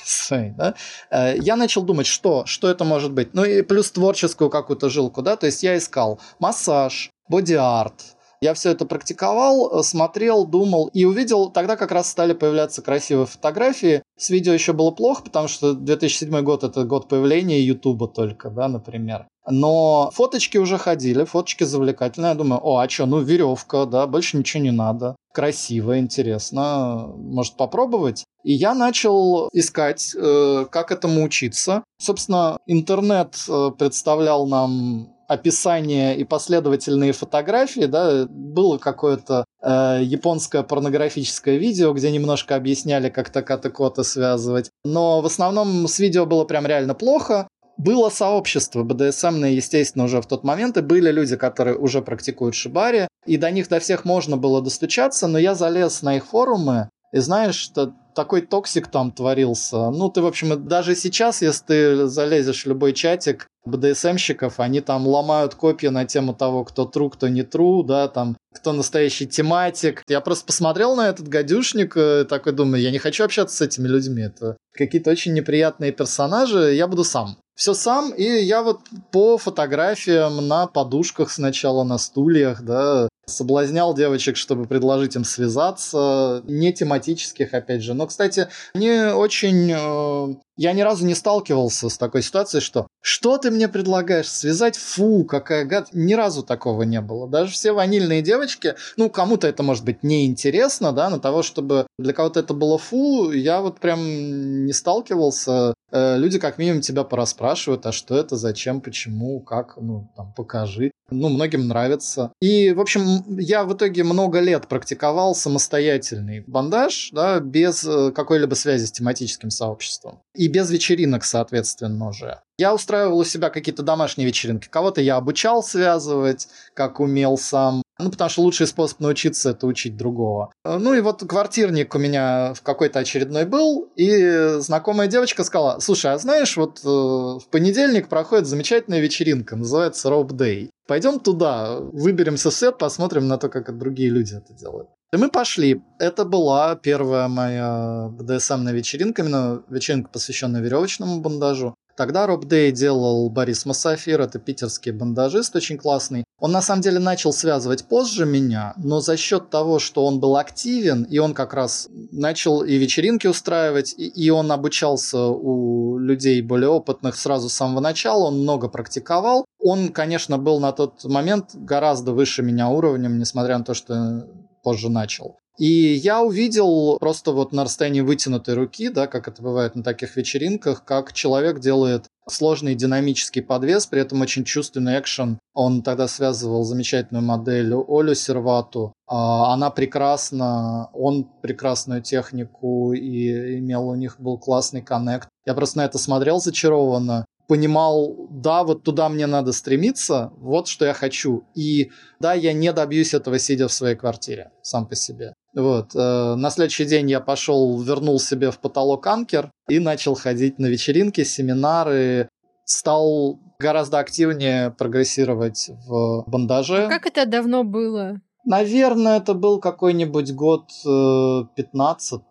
Да? Э, я начал думать, что, что это может быть. Ну и плюс творческую какую-то жилку. Да? То есть я искал массаж, боди-арт, я все это практиковал, э, смотрел, думал и увидел, тогда как раз стали появляться красивые фотографии. С видео еще было плохо, потому что 2007 год это год появления Ютуба только, да, например. Но фоточки уже ходили, фоточки завлекательные. Я думаю, о, а что, ну веревка, да, больше ничего не надо. Красиво, интересно, может попробовать? И я начал искать, э, как этому учиться. Собственно, интернет э, представлял нам описание и последовательные фотографии, да, было какое-то э, японское порнографическое видео, где немножко объясняли, как таката кота связывать. Но в основном с видео было прям реально плохо. Было сообщество БДСМ, естественно, уже в тот момент, и были люди, которые уже практикуют шибари, и до них до всех можно было достучаться, но я залез на их форумы, и знаешь, что такой toxic там творился. Ну, ты, в общем, даже сейчас, если ты залезешь в любой чатик, БДСМщиков, они там ломают копья на тему того, кто true, кто не true, да, там, кто настоящий тематик. Я просто посмотрел на этот гадюшник, э, такой думаю, я не хочу общаться с этими людьми, это какие-то очень неприятные персонажи, я буду сам. Все сам, и я вот по фотографиям на подушках сначала, на стульях, да, соблазнял девочек, чтобы предложить им связаться, не тематических, опять же. Но, кстати, не очень... Э, я ни разу не сталкивался с такой ситуацией, что «Что ты мне предлагаешь? Связать? Фу, какая гад!» Ни разу такого не было. Даже все ванильные девочки, ну, кому-то это может быть неинтересно, да, но того, чтобы для кого-то это было фу, я вот прям не сталкивался. Э, люди как минимум тебя порасспрашивают, а что это, зачем, почему, как, ну, там, покажи. Ну, многим нравится. И, в общем, я в итоге много лет практиковал самостоятельный бандаж, да, без э, какой-либо связи с тематическим сообществом. И без вечеринок, соответственно, уже. Я устраивал у себя какие-то домашние вечеринки. Кого-то я обучал связывать, как умел сам. Ну, потому что лучший способ научиться – это учить другого. Ну, и вот квартирник у меня в какой-то очередной был, и знакомая девочка сказала, слушай, а знаешь, вот э, в понедельник проходит замечательная вечеринка, называется Rope Day. Пойдем туда, выберемся в сет, посмотрим на то, как другие люди это делают. И мы пошли. Это была первая моя БДСМная вечеринка, именно вечеринка, посвященная веревочному бандажу. Тогда Роб Дэй делал Борис Масафир, это питерский бандажист, очень классный. Он на самом деле начал связывать позже меня, но за счет того, что он был активен, и он как раз начал и вечеринки устраивать, и, и он обучался у людей более опытных сразу с самого начала, он много практиковал. Он, конечно, был на тот момент гораздо выше меня уровнем, несмотря на то, что позже начал. И я увидел просто вот на расстоянии вытянутой руки, да, как это бывает на таких вечеринках, как человек делает сложный динамический подвес, при этом очень чувственный экшен. Он тогда связывал замечательную модель Олю Сервату. А, она прекрасна, он прекрасную технику и имел у них был классный коннект. Я просто на это смотрел зачарованно понимал, да, вот туда мне надо стремиться, вот что я хочу. И да, я не добьюсь этого, сидя в своей квартире, сам по себе. Вот. Э, на следующий день я пошел, вернул себе в потолок анкер и начал ходить на вечеринки, семинары, стал гораздо активнее прогрессировать в бандаже. А как это давно было? Наверное, это был какой-нибудь год э, 15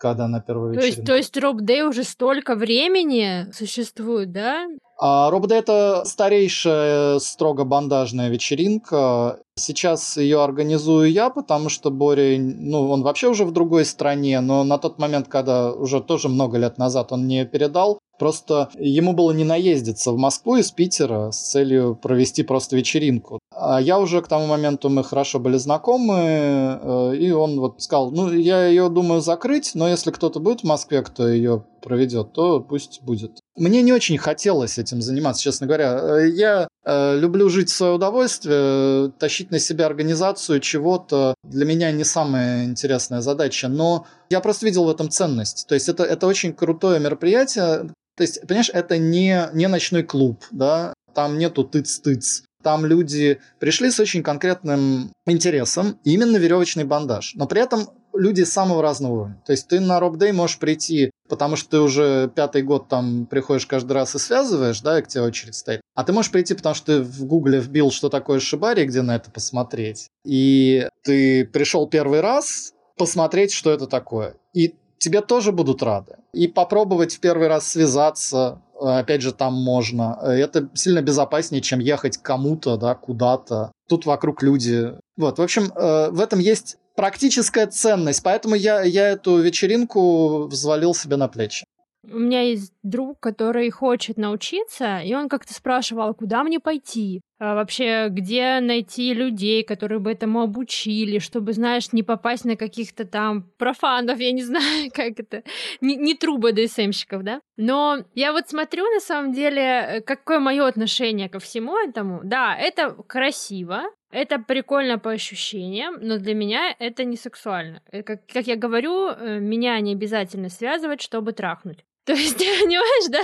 когда на первой то вечеринке. Есть, то есть Роб Дэй уже столько времени существует, да? А Роб Дэй это старейшая строго бандажная вечеринка. Сейчас ее организую я, потому что Боря, ну, он вообще уже в другой стране, но на тот момент, когда уже тоже много лет назад он мне передал, Просто ему было не наездиться в Москву из Питера с целью провести просто вечеринку. А я уже к тому моменту мы хорошо были знакомы, э, и он вот сказал, ну, я ее думаю закрыть, но если кто-то будет в Москве, кто ее проведет, то пусть будет. Мне не очень хотелось этим заниматься, честно говоря. Э, я э, люблю жить в свое удовольствие, тащить на себя организацию чего-то для меня не самая интересная задача, но я просто видел в этом ценность. То есть это, это очень крутое мероприятие, то есть, понимаешь, это не, не ночной клуб, да, там нету тыц-тыц. Там люди пришли с очень конкретным интересом, именно веревочный бандаж. Но при этом люди самого разного уровня. То есть ты на Роб Дэй можешь прийти, потому что ты уже пятый год там приходишь каждый раз и связываешь, да, и к тебе очередь стоит. А ты можешь прийти, потому что ты в гугле вбил, что такое шибари, где на это посмотреть. И ты пришел первый раз посмотреть, что это такое. И тебе тоже будут рады. И попробовать в первый раз связаться, э, опять же, там можно. Это сильно безопаснее, чем ехать кому-то, да, куда-то. Тут вокруг люди. Вот, в общем, э, в этом есть практическая ценность, поэтому я, я эту вечеринку взвалил себе на плечи. У меня есть друг, который хочет научиться, и он как-то спрашивал, куда мне пойти, а вообще, где найти людей, которые бы этому обучили, чтобы, знаешь, не попасть на каких-то там профанов, я не <laughs> знаю, как это, не, не трубы ДСМщиков, да? Но я вот смотрю, на самом деле, э, какое мое отношение ко всему этому. Да, это красиво, это прикольно по ощущениям, но для меня это не сексуально. Э, как, как я говорю, э, меня не обязательно связывать, чтобы трахнуть. <laughs> То есть, <laughs> понимаешь, да?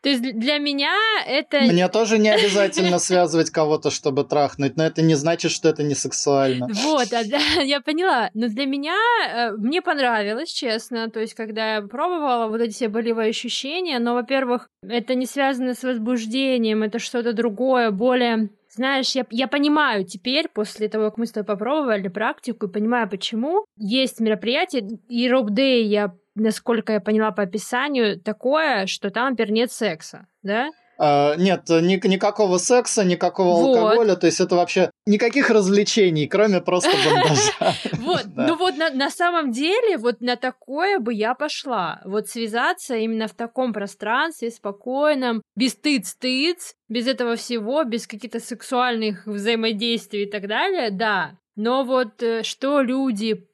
То есть для меня это... Мне тоже не обязательно связывать кого-то, чтобы трахнуть, но это не значит, что это не сексуально. Вот, а, <laughs> я поняла. Но для меня, э, мне понравилось, честно. То есть, когда я пробовала вот эти все болевые ощущения, но, во-первых, это не связано с возбуждением, это что-то другое, более знаешь, я, я понимаю теперь, после того, как мы с тобой попробовали практику, и понимаю, почему. Есть мероприятие, и Rob Day я насколько я поняла по описанию, такое, что там, например, нет секса, да? Uh, нет, ни, никакого секса, никакого вот. алкоголя, то есть это вообще никаких развлечений, кроме просто бандажа. <laughs> Вот, ну вот на самом деле, вот на такое бы я пошла. Вот связаться именно в таком пространстве, спокойном, без тыц-тыц, без этого всего, без каких-то сексуальных взаимодействий и так далее, да, но вот э, что люди...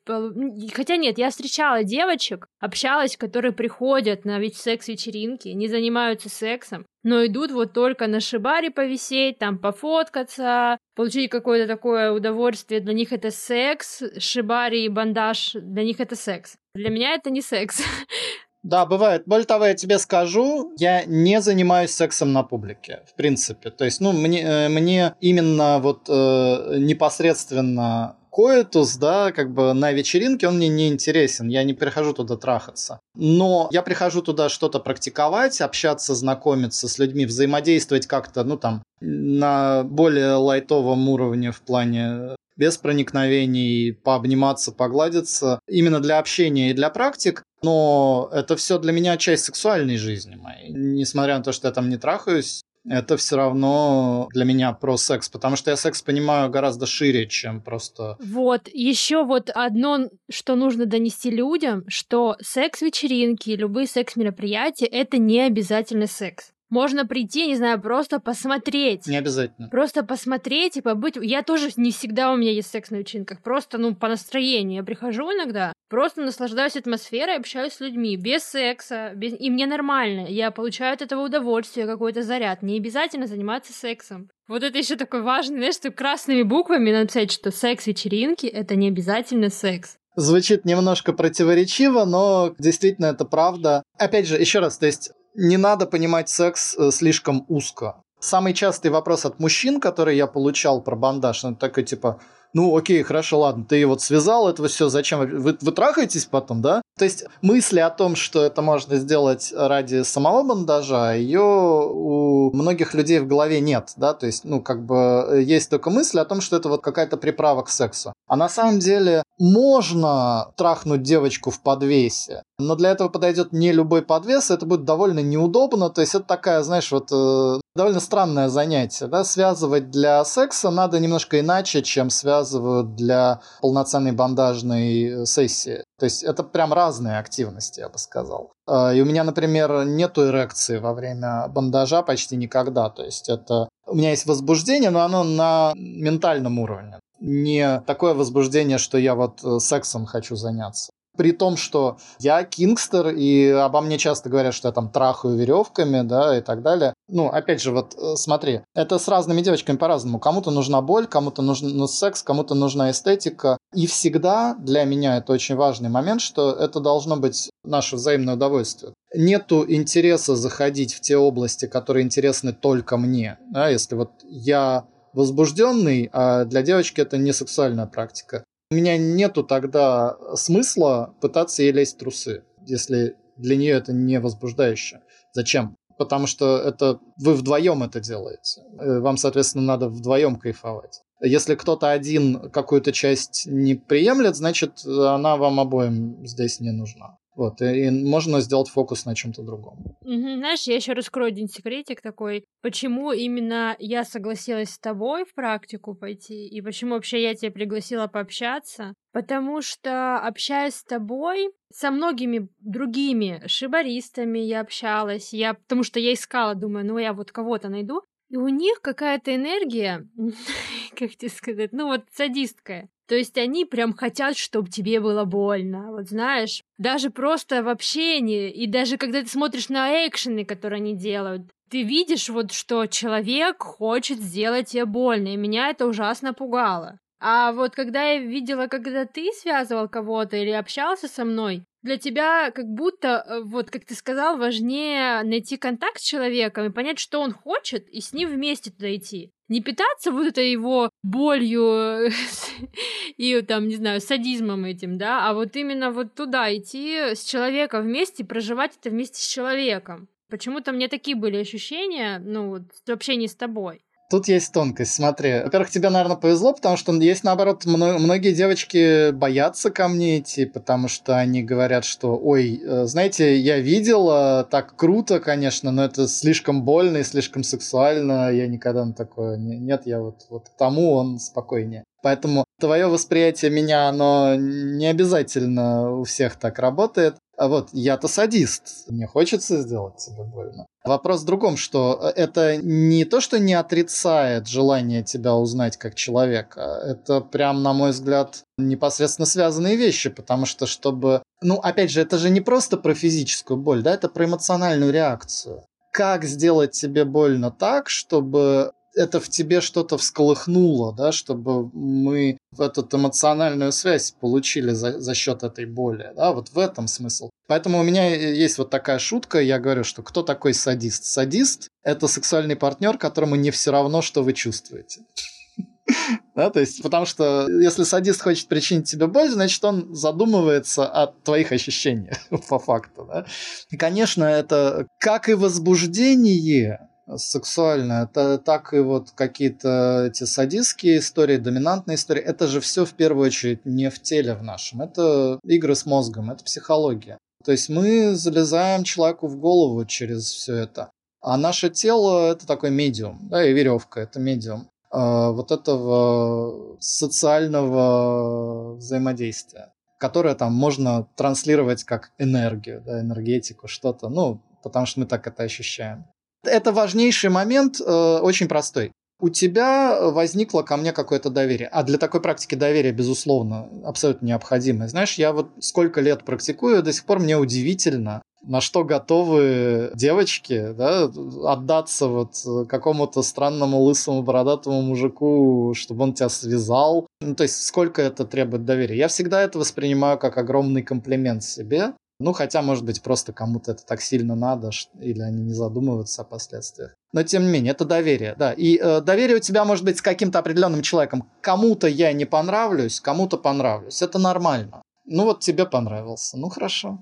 Хотя нет, я встречала девочек, общалась, которые приходят на ведь секс-вечеринки, не занимаются сексом, но идут вот только на шибаре повисеть, там пофоткаться, получить какое-то такое удовольствие. Для них это секс, шибари и бандаж, для них это секс. Для меня это не секс. <laughs> Да, бывает. Более того, я тебе скажу, я не занимаюсь сексом на публике, в принципе. То есть, ну, мне, э, мне именно вот э, непосредственно коэтус, да, как бы на вечеринке он мне не интересен, я не прихожу туда трахаться. Но я прихожу туда что-то практиковать, общаться, знакомиться с людьми, взаимодействовать как-то, ну там, на более лайтовом уровне в плане без проникновений, пообниматься, погладиться, именно для общения и для практик. Но это все для меня часть сексуальной жизни моей. Несмотря на то, что я там не трахаюсь, это все равно для меня про секс, потому что я секс понимаю гораздо шире, чем просто... Вот, еще вот одно, что нужно донести людям, что секс-вечеринки, любые секс-мероприятия — это не обязательно секс. Можно прийти, не знаю, просто посмотреть. Не обязательно. Просто посмотреть и побыть. Я тоже не всегда у меня есть секс на вечеринках. Просто, ну, по настроению. Я прихожу иногда, просто наслаждаюсь атмосферой, общаюсь с людьми. Без секса. Без... И мне нормально. Я получаю от этого удовольствие, какой-то заряд. Не обязательно заниматься сексом. Вот это еще такой важный, знаешь, что красными буквами написать, что секс-вечеринки — это не обязательно секс. Звучит немножко противоречиво, но действительно это правда. Опять же, еще раз, то есть не надо понимать секс э, слишком узко. Самый частый вопрос от мужчин, который я получал про бандаж, ну, такой типа, ну окей, хорошо, ладно, ты вот связал это все, зачем? Вы, вы трахаетесь потом, да? То есть мысли о том, что это можно сделать ради самого бандажа, ее у многих людей в голове нет, да, то есть, ну, как бы э, есть только мысли о том, что это вот какая-то приправа к сексу. А на самом деле можно трахнуть девочку в подвесе, но для этого подойдет не любой подвес, это будет довольно неудобно, то есть это такая, знаешь, вот э, довольно странное занятие, да, связывать для секса надо немножко иначе, чем связывают для полноценной бандажной сессии. То есть это прям разные активности, я бы сказал. А, и у меня, например, нету эрекции во время бандажа почти никогда. То есть это... У меня есть возбуждение, но оно на ментальном уровне. Не такое возбуждение, что я вот э, сексом хочу заняться при том, что я кингстер, и обо мне часто говорят, что я там трахаю веревками, да, и так далее. Ну, опять же, вот э, смотри, это с разными девочками по-разному. Кому-то нужна боль, кому-то нужен ну, секс, кому-то нужна эстетика. И всегда для меня это очень важный момент, что это должно быть наше взаимное удовольствие. Нету интереса заходить в те области, которые интересны только мне. Да, если вот я возбужденный, а для девочки это не сексуальная практика у меня нету тогда смысла пытаться ей лезть в трусы, если для нее это не возбуждающе. Зачем? Потому что это вы вдвоем это делаете. Э, вам, соответственно, надо вдвоем кайфовать. Если кто-то один какую-то часть не приемлет, значит, она вам обоим здесь не нужна. Вот, и, можно сделать фокус на чем-то другом. Угу, знаешь, я еще раскрою один секретик такой, почему именно я согласилась с тобой в практику пойти, и почему вообще я тебя пригласила пообщаться. Потому что, общаясь с тобой, со многими другими шибаристами я общалась, я, потому что я искала, думаю, ну я вот кого-то найду, и у них какая-то энергия, <laughs> как тебе сказать, ну вот садистская. То есть они прям хотят, чтобы тебе было больно. Вот знаешь, даже просто в общении, и даже когда ты смотришь на экшены, которые они делают, ты видишь вот, что человек хочет сделать тебе больно, и меня это ужасно пугало. А вот когда я видела, когда ты связывал кого-то или общался со мной, Для тебя как будто, э, вот как ты сказал, важнее найти контакт с человеком и понять, что он хочет, и с ним вместе туда идти. Не питаться вот этой его болью <laughs> и там, не знаю, садизмом этим, да, а вот именно вот туда идти с человеком вместе, проживать это вместе с человеком. Почему-то мне такие были ощущения, ну, вот, в общении с тобой. Тут есть тонкость, смотри. Во-первых, тебе, наверное, повезло, потому что есть, наоборот, многие девочки боятся ко мне идти, потому что они говорят, что, ой, э, знаете, я видел, так круто, конечно, но это слишком больно и слишком сексуально, я никогда на такое... Нет, я вот, вот тому он спокойнее. Поэтому твое восприятие меня, оно не обязательно у всех так работает. А вот я-то садист, мне хочется сделать тебе больно. Вопрос в другом, что э, это не то, что не отрицает желание тебя узнать как человека, это прям, на мой взгляд, непосредственно связанные вещи, потому что чтобы... Ну, опять же, это же не просто про физическую боль, да, это про эмоциональную реакцию. Как сделать тебе больно так, чтобы это в тебе что-то всколыхнуло, да, чтобы мы эту эмоциональную связь получили за, за счет этой боли, да, вот в этом смысл. Поэтому у меня есть вот такая шутка, я говорю, что кто такой садист? Садист – это сексуальный партнер, которому не все равно, что вы чувствуете. <laughs> Да, то есть, потому что если садист хочет причинить тебе боль, значит, он задумывается о твоих ощущениях, <laughs> по факту. Да? И, конечно, это как и возбуждение, сексуально, это так и вот какие-то эти садистские истории, доминантные истории, это же все в первую очередь не в теле в нашем, это игры с мозгом, это психология. То есть мы залезаем человеку в голову через все это. А наше тело это такой медиум, да, и веревка это медиум э, вот этого социального взаимодействия, которое там можно транслировать как энергию, да, энергетику, что-то, ну, потому что мы так это ощущаем. Это важнейший момент, э, очень простой. У тебя возникло ко мне какое-то доверие. А для такой практики доверие, безусловно, абсолютно необходимое. Знаешь, я вот сколько лет практикую, до сих пор мне удивительно, на что готовы девочки, да, отдаться вот какому-то странному лысому бородатому мужику, чтобы он тебя связал. Ну, то есть сколько это требует доверия. Я всегда это воспринимаю как огромный комплимент себе. Ну, хотя, может быть, просто кому-то это так сильно надо, или они не задумываются о последствиях. Но, тем не менее, это доверие, да. И э, доверие у тебя может быть с каким-то определенным человеком. Кому-то я не понравлюсь, кому-то понравлюсь. Это нормально. Ну, вот тебе понравился. Ну, хорошо.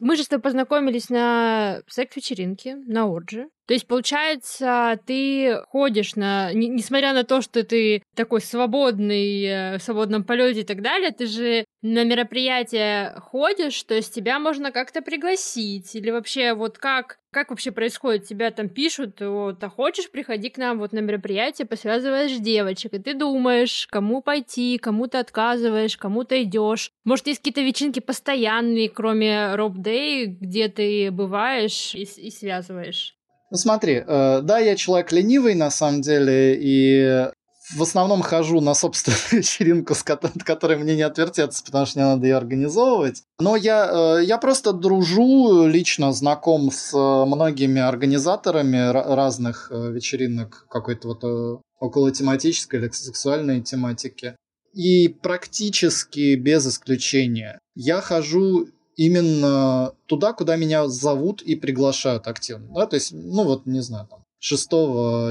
Мы же с тобой познакомились на секс-вечеринке, на Орджи. То есть, получается, ты ходишь на... Несмотря на то, что ты такой свободный, э, в свободном полете и так далее, ты же на мероприятие ходишь, то есть тебя можно как-то пригласить, или вообще вот как, как вообще происходит? Тебя там пишут, вот, а хочешь, приходи к нам вот на мероприятие, посвязываешь девочек, и ты думаешь, кому пойти, кому ты отказываешь, кому ты идешь. Может, есть какие-то вечеринки постоянные, кроме Роб Дэй, где ты бываешь и, и связываешь? Ну смотри, э, да, я человек ленивый на самом деле, и в основном хожу на собственную <laughs> вечеринку, с которой мне не отвертеться, потому что мне надо ее организовывать. Но я, э, я просто дружу, лично знаком с э, многими организаторами разных вечеринок какой-то вот около тематической или сексуальной тематики. И практически без исключения я хожу именно туда, куда меня зовут и приглашают активно. Да? То есть, ну вот, не знаю, там, 6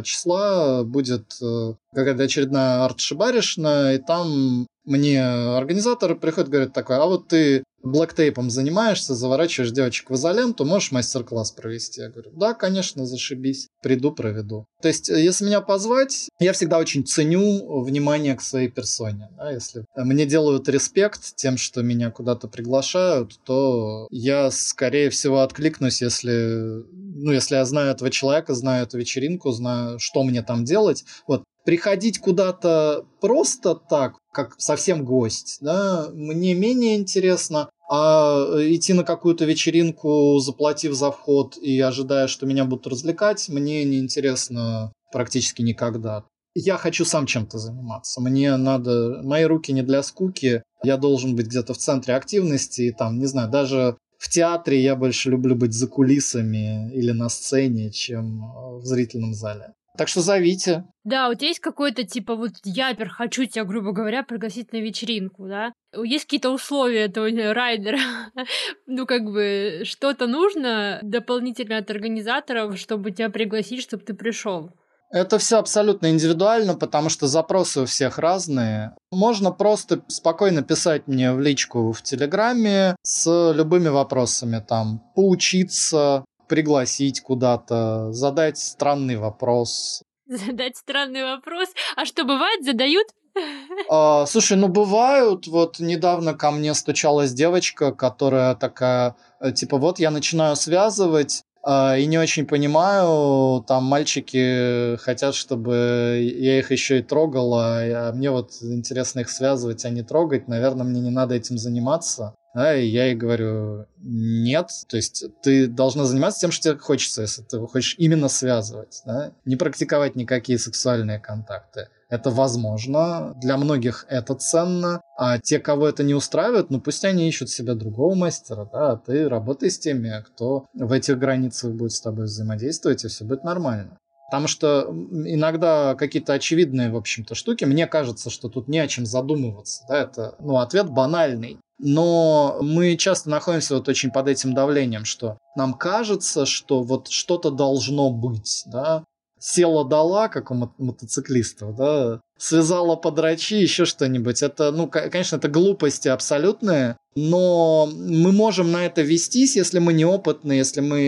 числа будет э, какая-то очередная арт-шибаришна, и там мне организатор приходит и говорит такой, а вот ты блэктейпом занимаешься, заворачиваешь девочек в изоленту, можешь мастер-класс провести? Я говорю, да, конечно, зашибись, приду, проведу. То есть, э, если меня позвать, я всегда очень ценю внимание к своей персоне. Да? Если мне делают респект тем, что меня куда-то приглашают, то я, скорее всего, откликнусь, если, ну, если я знаю этого человека, знаю эту вечеринку, знаю, что мне там делать. Вот, приходить куда-то просто так, как совсем гость, да, мне менее интересно, а идти на какую-то вечеринку, заплатив за вход и ожидая, что меня будут развлекать, мне не интересно практически никогда. Я хочу сам чем-то заниматься. Мне надо... Мои руки не для скуки. Я должен быть где-то в центре активности. И там, не знаю, даже в театре я больше люблю быть за кулисами или на сцене, чем в зрительном зале. Так что зовите. Да, вот есть какой-то типа вот я, хочу тебя, грубо говоря, пригласить на вечеринку, да? Есть какие-то условия этого райдера? <laughs> ну, как бы, что-то нужно дополнительно от организаторов, чтобы тебя пригласить, чтобы ты пришел. Это все абсолютно индивидуально, потому что запросы у всех разные. Можно просто спокойно писать мне в личку в Телеграме с любыми вопросами, там, поучиться, пригласить куда-то, задать странный вопрос. Задать странный вопрос? А что, бывает, задают? <laughs> А, слушай, ну бывают. Вот недавно ко мне стучалась девочка, которая такая, э, типа, вот я начинаю связывать, а, и не очень понимаю, там мальчики хотят, чтобы я их еще и трогал, а мне вот интересно их связывать, а не трогать. Наверное, мне не надо этим заниматься. И я ей говорю, нет, то есть ты должна заниматься тем, что тебе хочется, если ты хочешь именно связывать, да? не практиковать никакие сексуальные контакты. Это возможно, для многих это ценно, а те, кого это не устраивает, ну пусть они ищут себе другого мастера, да, а ты работай с теми, кто в этих границах будет с тобой взаимодействовать, и все будет нормально. Потому что иногда какие-то очевидные, в общем-то, штуки, мне кажется, что тут не о чем задумываться. Да, это, ну, ответ банальный. Но мы часто находимся вот очень под этим давлением, что нам кажется, что вот что-то должно быть, да, села дала, как у мо- мотоциклистов, да, связала подрачи, еще что-нибудь. Это, ну, конечно, это глупости абсолютные, но мы можем на это вестись, если мы неопытны, если мы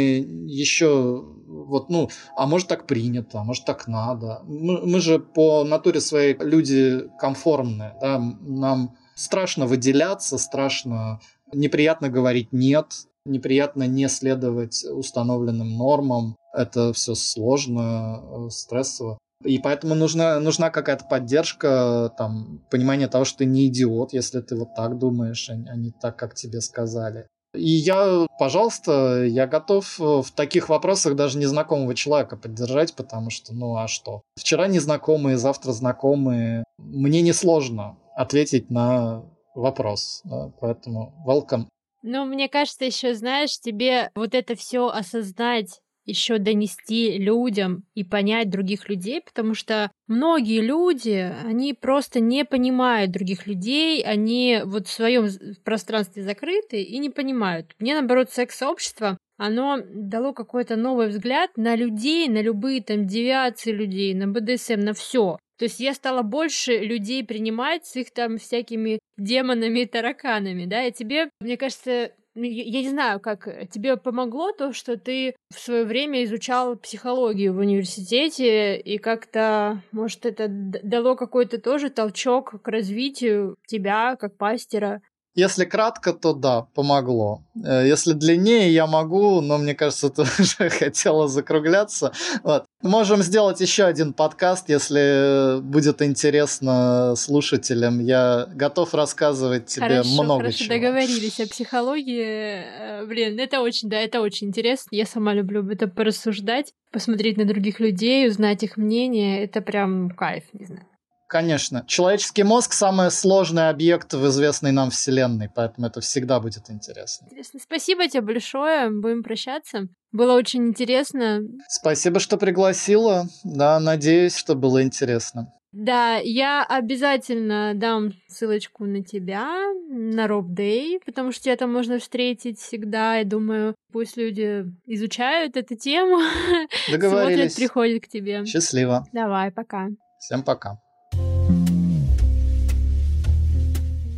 еще вот, ну, а может так принято, а может так надо. Мы, мы же по натуре своей люди конформные, да, нам страшно выделяться, страшно, неприятно говорить нет, неприятно не следовать установленным нормам. Это все сложно, э, стрессово. И поэтому нужна, нужна какая-то поддержка, там, понимание того, что ты не идиот, если ты вот так думаешь, а, а не так, как тебе сказали. И я, пожалуйста, я готов э, в таких вопросах даже незнакомого человека поддержать, потому что, ну а что? Вчера незнакомые, завтра знакомые. Мне несложно ответить на вопрос, поэтому welcome. Ну, мне кажется, еще, знаешь, тебе вот это все осознать еще донести людям и понять других людей, потому что многие люди, они просто не понимают других людей, они вот в своем пространстве закрыты и не понимают. Мне, наоборот, секс-сообщество, оно дало какой-то новый взгляд на людей, на любые там девиации людей, на БДСМ, на все. То есть я стала больше людей принимать с их там всякими демонами и тараканами, да, и тебе, мне кажется, ну, я не знаю, как тебе помогло то, что ты в свое время изучал психологию в университете, и как-то, может, это дало какой-то тоже толчок к развитию тебя как пастера? Если кратко, то да, помогло. Э, если длиннее, я могу, но мне кажется, <laughs> ты уже хотела закругляться. Вот. Можем сделать еще один подкаст, если будет интересно слушателям. Я готов рассказывать тебе хорошо, много хорошо, чего. договорились о психологии. Э, блин, это очень, да, это очень интересно. Я сама люблю об этом порассуждать, посмотреть на других людей, узнать их мнение. Это прям кайф, не знаю. Конечно. Человеческий мозг самый сложный объект в известной нам Вселенной, поэтому это всегда будет интересно. Интересно. Спасибо тебе большое. Будем прощаться. Было очень интересно. Спасибо, что пригласила. Да, надеюсь, что было интересно. Да, я обязательно дам ссылочку на тебя, на Роб Дэй, потому что тебя там можно встретить всегда. Я думаю, пусть люди изучают эту тему, <laughs> смотрят, приходят к тебе. Счастливо. Давай, пока. Всем пока.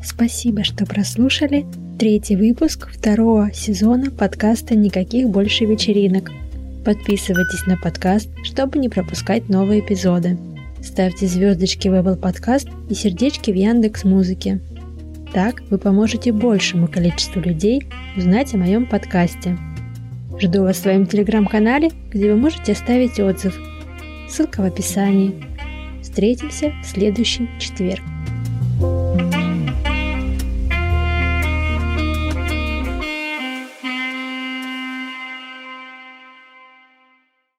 Спасибо, что прослушали третий выпуск второго сезона подкаста «Никаких больше вечеринок». Подписывайтесь на подкаст, чтобы не пропускать новые эпизоды. Ставьте звездочки в Apple Podcast и сердечки в Яндекс Музыке. Так вы поможете большему количеству людей узнать о моем подкасте. Жду вас в своем телеграм-канале, где вы можете оставить отзыв. Ссылка в описании. Встретимся в следующий четверг.